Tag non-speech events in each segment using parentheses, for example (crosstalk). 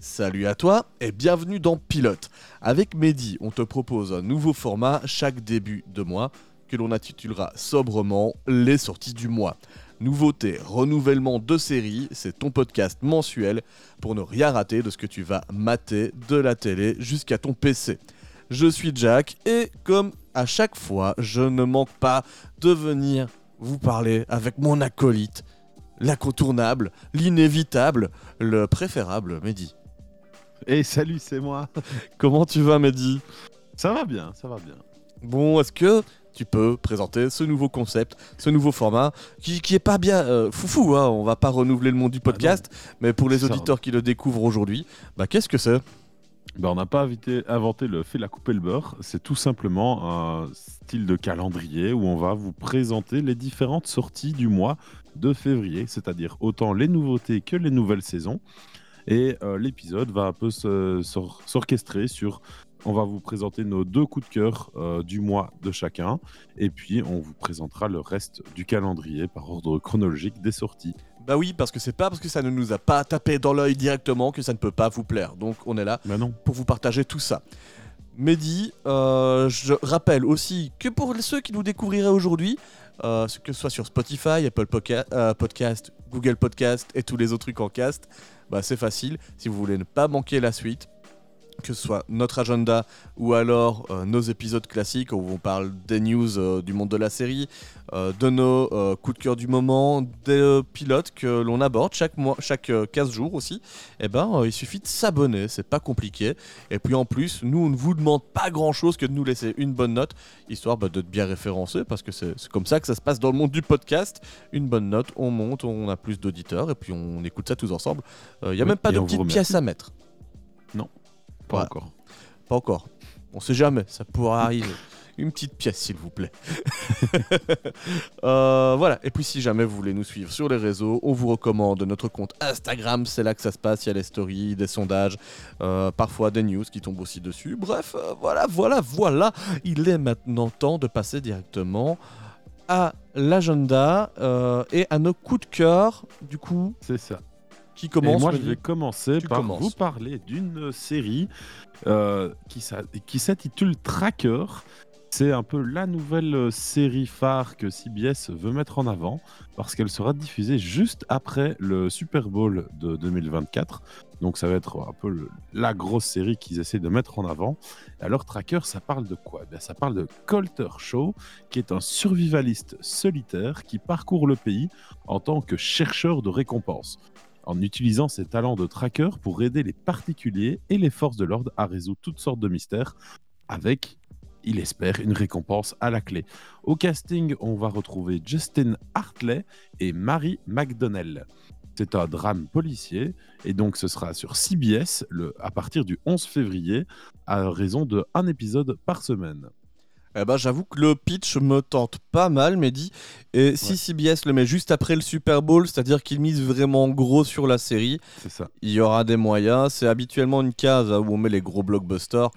Salut à toi et bienvenue dans Pilote. Avec Mehdi, on te propose un nouveau format chaque début de mois que l'on intitulera sobrement Les sorties du mois. Nouveauté, renouvellement de série, c'est ton podcast mensuel pour ne rien rater de ce que tu vas mater de la télé jusqu'à ton PC. Je suis Jack et comme à chaque fois, je ne manque pas de venir vous parler avec mon acolyte, l'incontournable, l'inévitable, le préférable, Mehdi. (laughs) Et salut, c'est moi. (laughs) Comment tu vas, Mehdi? Ça va bien, ça va bien. Bon, est-ce que tu peux présenter ce nouveau concept, ce nouveau format, qui, qui est pas bien euh, foufou, hein, on va pas renouveler le monde du podcast, mais pour les auditeurs qui le découvrent aujourd'hui, bah qu'est-ce que c'est? Ben, on n'a pas invité- inventé le fait la couper le beurre, c'est tout simplement un style de calendrier où on va vous présenter les différentes sorties du mois de février, c'est-à-dire autant les nouveautés que les nouvelles saisons. Et euh, l'épisode va un peu s'orchestrer sur. On va vous présenter nos deux coups de cœur euh, du mois de chacun, et puis on vous présentera le reste du calendrier par ordre chronologique des sorties. Bah oui, parce que c'est pas parce que ça ne nous a pas tapé dans l'œil directement que ça ne peut pas vous plaire. Donc on est là non, pour vous partager tout ça. Mehdi, euh, je rappelle aussi que pour ceux qui nous découvriraient aujourd'hui, euh, que ce soit sur Spotify, Apple Podca- Podcast, Google Podcast et tous les autres trucs en cast, bah c'est facile. Si vous voulez ne pas manquer la suite, que ce soit notre agenda ou alors euh, nos épisodes classiques où on parle des news euh, du monde de la série, euh, de nos coups de cœur du moment, des pilotes que l'on aborde chaque mois, chaque euh, 15 jours aussi, eh ben il suffit de s'abonner, c'est pas compliqué. Et puis en plus, nous on ne vous demande pas grand chose que de nous laisser une bonne note, histoire bah, de bien référencer, parce que c'est comme ça que ça se passe dans le monde du podcast. Une bonne note, on monte, on a plus d'auditeurs et puis on écoute ça tous ensemble. Il n'y a Oui, même pas de petite pièce à mettre. Pas Ouais. encore. Pas encore. On sait jamais, ça pourra arriver. (laughs) Une petite pièce, s'il vous plaît. (laughs) Euh, voilà. Et puis, si jamais vous voulez nous suivre sur les réseaux, on vous recommande notre compte Instagram. C'est là que ça se passe. Il y a les stories, des sondages, euh, parfois des news qui tombent aussi dessus. Bref, euh, voilà, voilà, voilà. Il est maintenant temps de passer directement à l'agenda euh, et à nos coups de cœur. Du coup, C'est ça. Qui Et commence moi, je vais commencer par commences. vous parler d'une série euh, qui s'intitule Tracker. C'est un peu la nouvelle euh, série phare que CBS veut mettre en avant parce qu'elle sera diffusée juste après le Super Bowl de 2024. Donc ça va être un peu le- la grosse série qu'ils essaient de mettre en avant. Alors Tracker, ça parle de quoi? Eh bien, Ça parle de Colter Shaw, qui est un survivaliste solitaire qui parcourt le pays en tant que chercheur de récompenses en utilisant ses talents de tracker pour aider les particuliers et les forces de l'ordre à résoudre toutes sortes de mystères, avec, il espère, une récompense à la clé. Au casting, on va retrouver Justin Hartley et Mary McDonnell. C'est un drame policier, et donc ce sera sur CBS à partir du 11 février, à raison de un épisode par semaine. Eh ben, j'avoue que le pitch me tente pas mal, Mehdi. Et si Ouais. CBS le met juste après le Super Bowl, c'est-à-dire qu'il mise vraiment gros sur la série, ça. il y aura des moyens. C'est habituellement une case hein, où on met les gros blockbusters.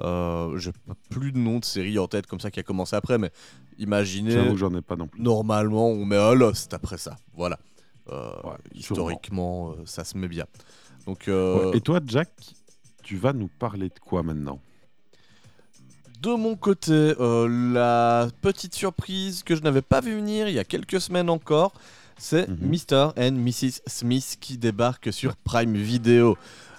Euh, J'ai plus de nom de série en tête comme ça qui a commencé après, mais imaginez, J'avoue que j'en ai pas non plus. normalement, on met un Lost après ça. Voilà. Euh, Ouais, historiquement, euh, ça se met bien. Donc, euh, Ouais. Et toi, Jack, tu vas nous parler de quoi maintenant? De mon côté, euh, la petite surprise que je n'avais pas vu venir il y a quelques semaines encore, c'est Mhm. Mr. and Mrs. Smith qui débarque sur Prime Video.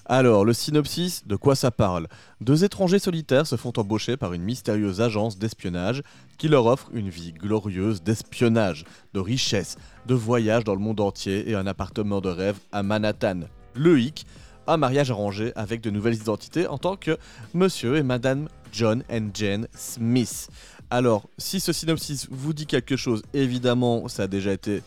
Alors, le synopsis, de quoi ça parle? Deux étrangers solitaires se font embaucher par une mystérieuse agence d'espionnage qui leur offre une vie glorieuse d'espionnage, de richesse, de voyage dans le monde entier et un appartement de rêve à Manhattan. Le hic, un mariage arrangé avec de nouvelles identités en tant que Monsieur et Madame John and Jane Smith. Alors, si ce synopsis vous dit quelque chose, évidemment, ça a déjà été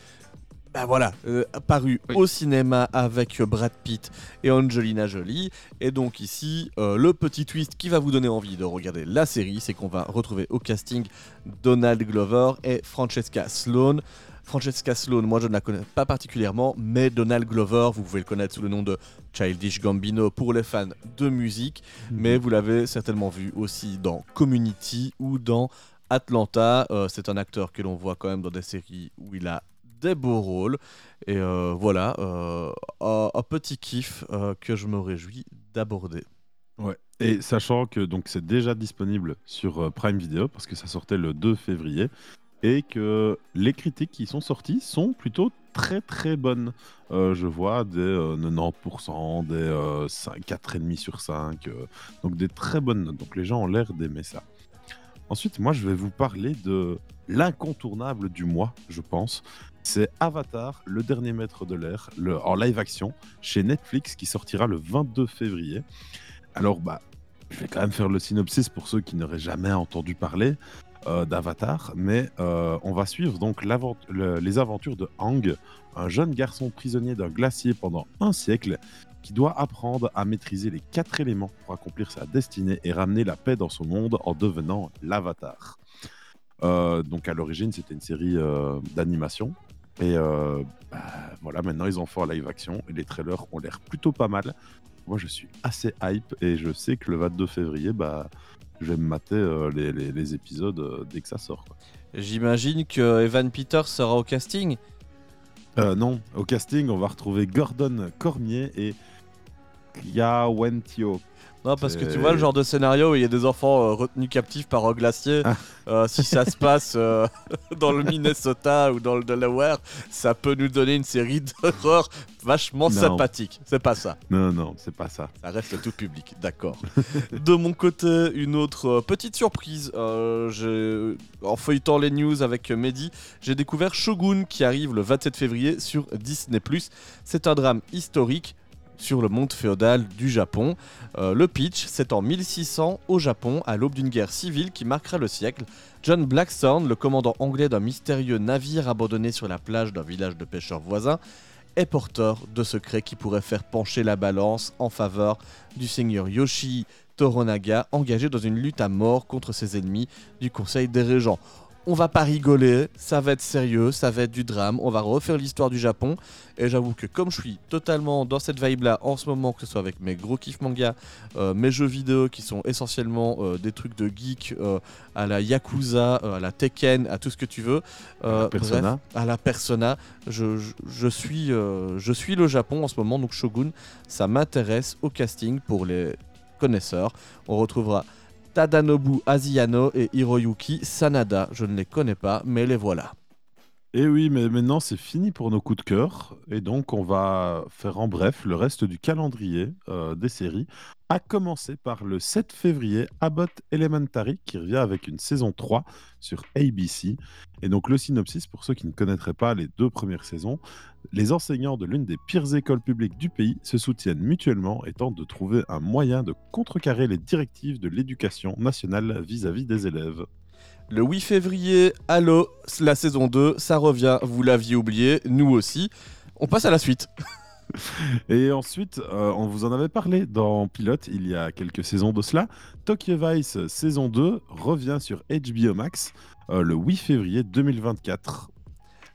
ben voilà, euh, apparu Oui. au cinéma avec Brad Pitt et Angelina Jolie. Et donc ici, euh, le petit twist qui va vous donner envie de regarder la série, c'est qu'on va retrouver au casting Donald Glover et Francesca Sloane. Francesca Sloane, moi je ne la connais pas particulièrement, mais Donald Glover, vous pouvez le connaître sous le nom de Childish Gambino pour les fans de musique, mais vous l'avez certainement vu aussi dans Community ou dans Atlanta. Euh, c'est un acteur que l'on voit quand même dans des séries où il a des beaux rôles. Et euh, voilà, euh, un, un petit kiff que je me réjouis d'aborder. Ouais. Et sachant que donc c'est déjà disponible sur Prime Video parce que ça sortait le 2 février et que les critiques qui sont sorties sont plutôt très très bonnes. Euh, je vois des euh, 90%, des euh, 5, 4,5 sur 5, euh, donc des très bonnes notes. Donc les gens ont l'air d'aimer ça. Ensuite, moi je vais vous parler de l'incontournable du mois, je pense. C'est Avatar, le dernier maître de l'air, en live action chez Netflix qui sortira le 22 février. Alors, bah, je vais quand même faire le synopsis pour ceux qui n'auraient jamais entendu parler euh, d'Avatar, mais euh, on va suivre donc les aventures de Hang, un jeune garçon prisonnier d'un glacier pendant un siècle qui doit apprendre à maîtriser les quatre éléments pour accomplir sa destinée et ramener la paix dans son monde en devenant l'Avatar. Euh, donc à l'origine, c'était une série d'animation. Et bah, voilà, maintenant ils ont fait en live action et les trailers ont l'air plutôt pas mal. Moi, je suis assez hype et je sais que le 22 février, bah, je vais me mater euh, les, les- les épisodes euh, dès que ça sort. J'imagine que Evan Peters sera au casting. Euh, non, au casting, on va retrouver Gordon Cormier et Kya Wentio. Non, parce que tu vois le genre de scénario où il y a des enfants euh, retenus captifs par un glacier. Ah. euh, si ça se passe euh, (laughs) dans le Minnesota ou dans le Delaware, ça peut nous donner une série d'horreur vachement Non. sympathique. C'est pas ça. Non, non, c'est pas ça. Ça reste tout public, d'accord. (laughs) de mon côté, une autre petite surprise. En feuilletant les news avec Mehdi, j'ai découvert Shogun qui arrive le 27 février sur Disney+. C'est un drame historique sur le monde féodal du Japon. Euh, le pitch, c'est en 1600 au Japon, à l'aube d'une guerre civile qui marquera le siècle. John Blackstone, le commandant anglais d'un mystérieux navire abandonné sur la plage d'un village de pêcheurs voisins, est porteur de secrets qui pourraient faire pencher la balance en faveur du seigneur Yoshi Toronaga, engagé dans une lutte à mort contre ses ennemis du Conseil des Régents. On va pas rigoler, ça va être sérieux, ça va être du drame, on va refaire l'histoire du Japon. Et j'avoue que comme je suis totalement dans cette vibe-là en ce moment, que ce soit avec mes gros kiffs manga, euh, mes jeux vidéo qui sont essentiellement euh, des trucs de geek, euh, à la Yakuza, à la Tekken, à tout ce que tu veux. Persona. bref, à la Persona. Je, je- je suis, je suis le Japon en ce moment, donc Shogun, ça m'intéresse au casting pour les connaisseurs. On retrouvera Tadanobu Asiano et Hiroyuki Sanada. Je ne les connais pas, mais les voilà. Et oui, mais maintenant c'est fini pour nos coups de cœur. Et donc on va faire en bref le reste du calendrier euh, des séries. À commencer par le 7 février, Abbott Elementary qui revient avec une saison 3 sur ABC. Et donc le synopsis, pour ceux qui ne connaîtraient pas les deux premières saisons, les enseignants de l'une des pires écoles publiques du pays se soutiennent mutuellement et tentent de trouver un moyen de contrecarrer les directives de l'éducation nationale vis-à-vis des élèves. Le 8 février, Allo, la saison 2, ça revient, vous l'aviez oublié, nous aussi. On passe à la suite. (laughs) Et ensuite, euh, on vous en avait parlé dans Pilote il y a quelques saisons de cela. Tokyo Vice saison 2 revient sur HBO Max euh, le 8 février 2024.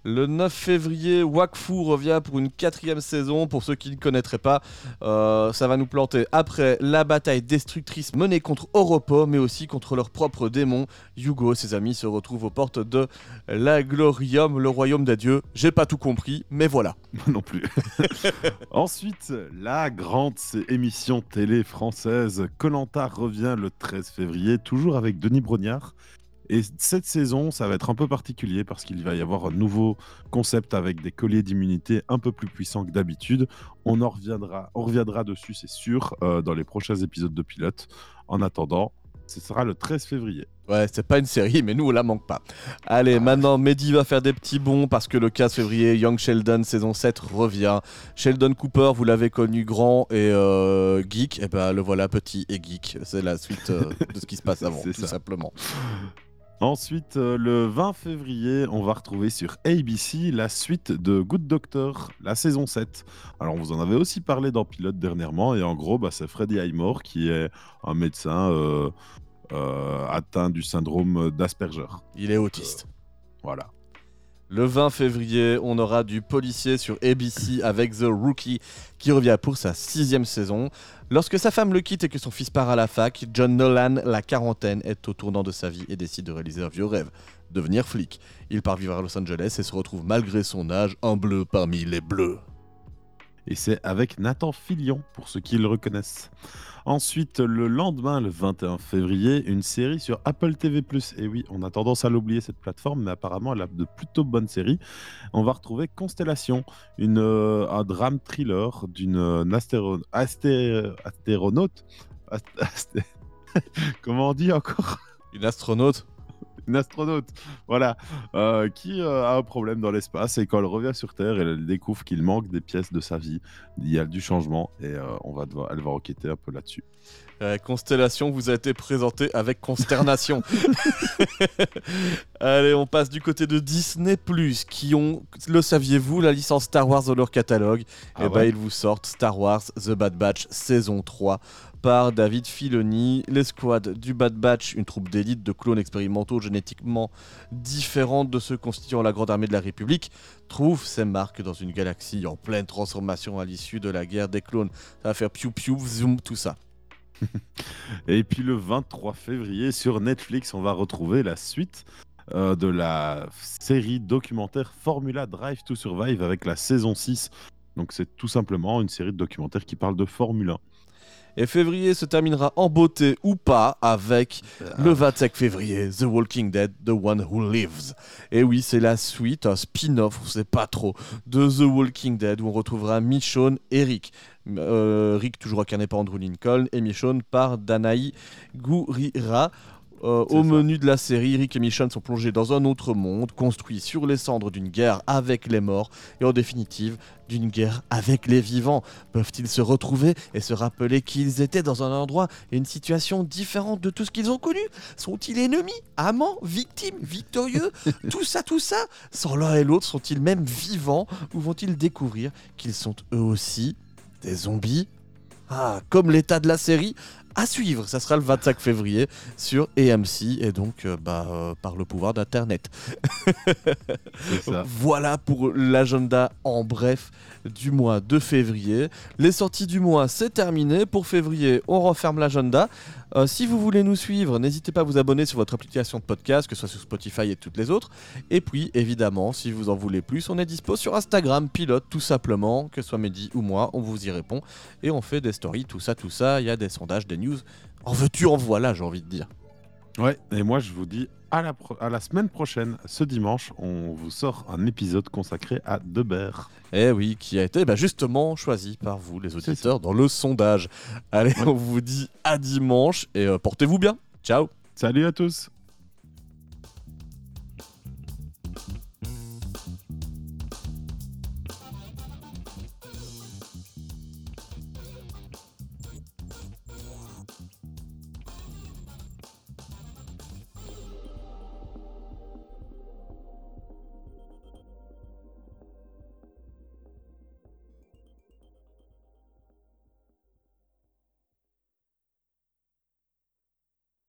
Le 9 février, Wakfu revient pour une quatrième saison. Pour ceux qui ne connaîtraient pas, euh, ça va nous planter après la bataille destructrice menée contre Oropo, mais aussi contre leurs propres démons. Yugo et ses amis se retrouvent aux portes de l'Aglorium, le royaume des dieux. J'ai pas tout compris, mais voilà. (laughs) Moi non plus. (laughs) Ensuite, la grande émission télé française Colanta revient le 13 février, toujours avec Denis Brognard. Et cette saison, ça va être un peu particulier parce qu'il va y avoir un nouveau concept avec des colliers d'immunité un peu plus puissants que d'habitude. On en reviendra, on reviendra dessus, c'est sûr, euh, dans les prochains épisodes de Pilote. En attendant, ce sera le 13 février. Ouais, c'est pas une série, mais nous on la manque pas. Allez, maintenant Mehdi va faire des petits bons parce que le 15 février, Young Sheldon saison 7 revient. Sheldon Cooper, vous l'avez connu grand et euh, geek, et ben le voilà petit et geek. C'est la suite euh, de ce qui se passe (laughs) avant, tout ça. simplement. Ensuite, euh, le 20 février, on va retrouver sur ABC la suite de Good Doctor, la saison 7. Alors, on vous en avait aussi parlé dans Pilote dernièrement, et en gros, bah, c'est Freddie Highmore qui est un médecin euh, euh, atteint du syndrome d'Asperger. Il est autiste. Voilà. Le 20 février, on aura du policier sur ABC avec The Rookie qui revient pour sa sixième saison. Lorsque sa femme le quitte et que son fils part à la fac, John Nolan, la quarantaine, est au tournant de sa vie et décide de réaliser un vieux rêve, devenir flic. Il part vivre à Los Angeles et se retrouve malgré son âge un bleu parmi les bleus. Et c'est avec Nathan Fillion, pour ceux qui le reconnaissent. Ensuite, le lendemain, le 21 février, une série sur Apple TV+. Et oui, on a tendance à l'oublier cette plateforme, mais apparemment elle a de plutôt bonnes séries. On va retrouver Constellation, une, euh, un drame thriller d'une euh, astéro- asté- astéronaute. Ast- (laughs) asté- Comment on dit encore? Une astronaute? (laughs) une astronaute, voilà, euh, qui euh, a un problème dans l'espace et quand elle revient sur Terre, elle découvre qu'il manque des pièces de sa vie. Il y a du changement et euh, on va devoir, elle va enquêter un peu là-dessus. Constellation vous a été présentée avec consternation. (laughs) Allez, on passe du côté de Disney qui ont, le saviez-vous, la licence Star Wars dans leur catalogue. Ah et bah ouais ils vous sortent Star Wars The Bad Batch saison 3 par David Filoni. L'escouade du Bad Batch, une troupe d'élite de clones expérimentaux génétiquement différentes de ceux constituant la Grande Armée de la République, trouve ses marques dans une galaxie en pleine transformation à l'issue de la guerre des clones. Ça va faire piou piou, zoom, tout ça. (laughs) Et puis le 23 février sur Netflix, on va retrouver la suite euh, de la série documentaire Formula Drive to Survive avec la saison 6. Donc c'est tout simplement une série de documentaires qui parle de Formule 1. Et février se terminera en beauté ou pas avec le 25 février, The Walking Dead, The One Who Lives. Et oui, c'est la suite, un spin-off, on sait pas trop, de The Walking Dead où on retrouvera Michonne et Rick. Euh, Rick toujours incarné par Andrew Lincoln et Michonne par Danaï Gurira. Euh, au ça. menu de la série, Rick et Michonne sont plongés dans un autre monde, construit sur les cendres d'une guerre avec les morts, et en définitive, d'une guerre avec les vivants. Peuvent-ils se retrouver et se rappeler qu'ils étaient dans un endroit et une situation différente de tout ce qu'ils ont connu? Sont-ils ennemis, amants, victimes, victorieux? (laughs) Tout ça, tout ça Sans l'un et l'autre, sont-ils même vivants? Ou vont-ils découvrir qu'ils sont eux aussi des zombies? Ah, comme l'état de la série à suivre, ça sera le 25 février sur AMC et donc euh, bah, euh, par le pouvoir d'internet. Voilà pour l'agenda en bref du mois de février. Les sorties du mois, c'est terminé. Pour février, on referme l'agenda. Euh, si vous voulez nous suivre, n'hésitez pas à vous abonner sur votre application de podcast, que ce soit sur Spotify et toutes les autres. Et puis, évidemment, si vous en voulez plus, on est dispo sur Instagram, pilote tout simplement, que ce soit Mehdi ou moi, on vous y répond. Et on fait des stories, tout ça, tout ça. Il y a des sondages, des news. En veux-tu, en voilà, j'ai envie de dire. Ouais, et moi je vous dis à la, pro- à la semaine prochaine, ce dimanche, on vous sort un épisode consacré à Debert. Eh oui, qui a été bah, justement choisi par vous, les auditeurs, dans le sondage. Allez, on vous dit à dimanche et euh, portez-vous bien. Ciao Salut à tous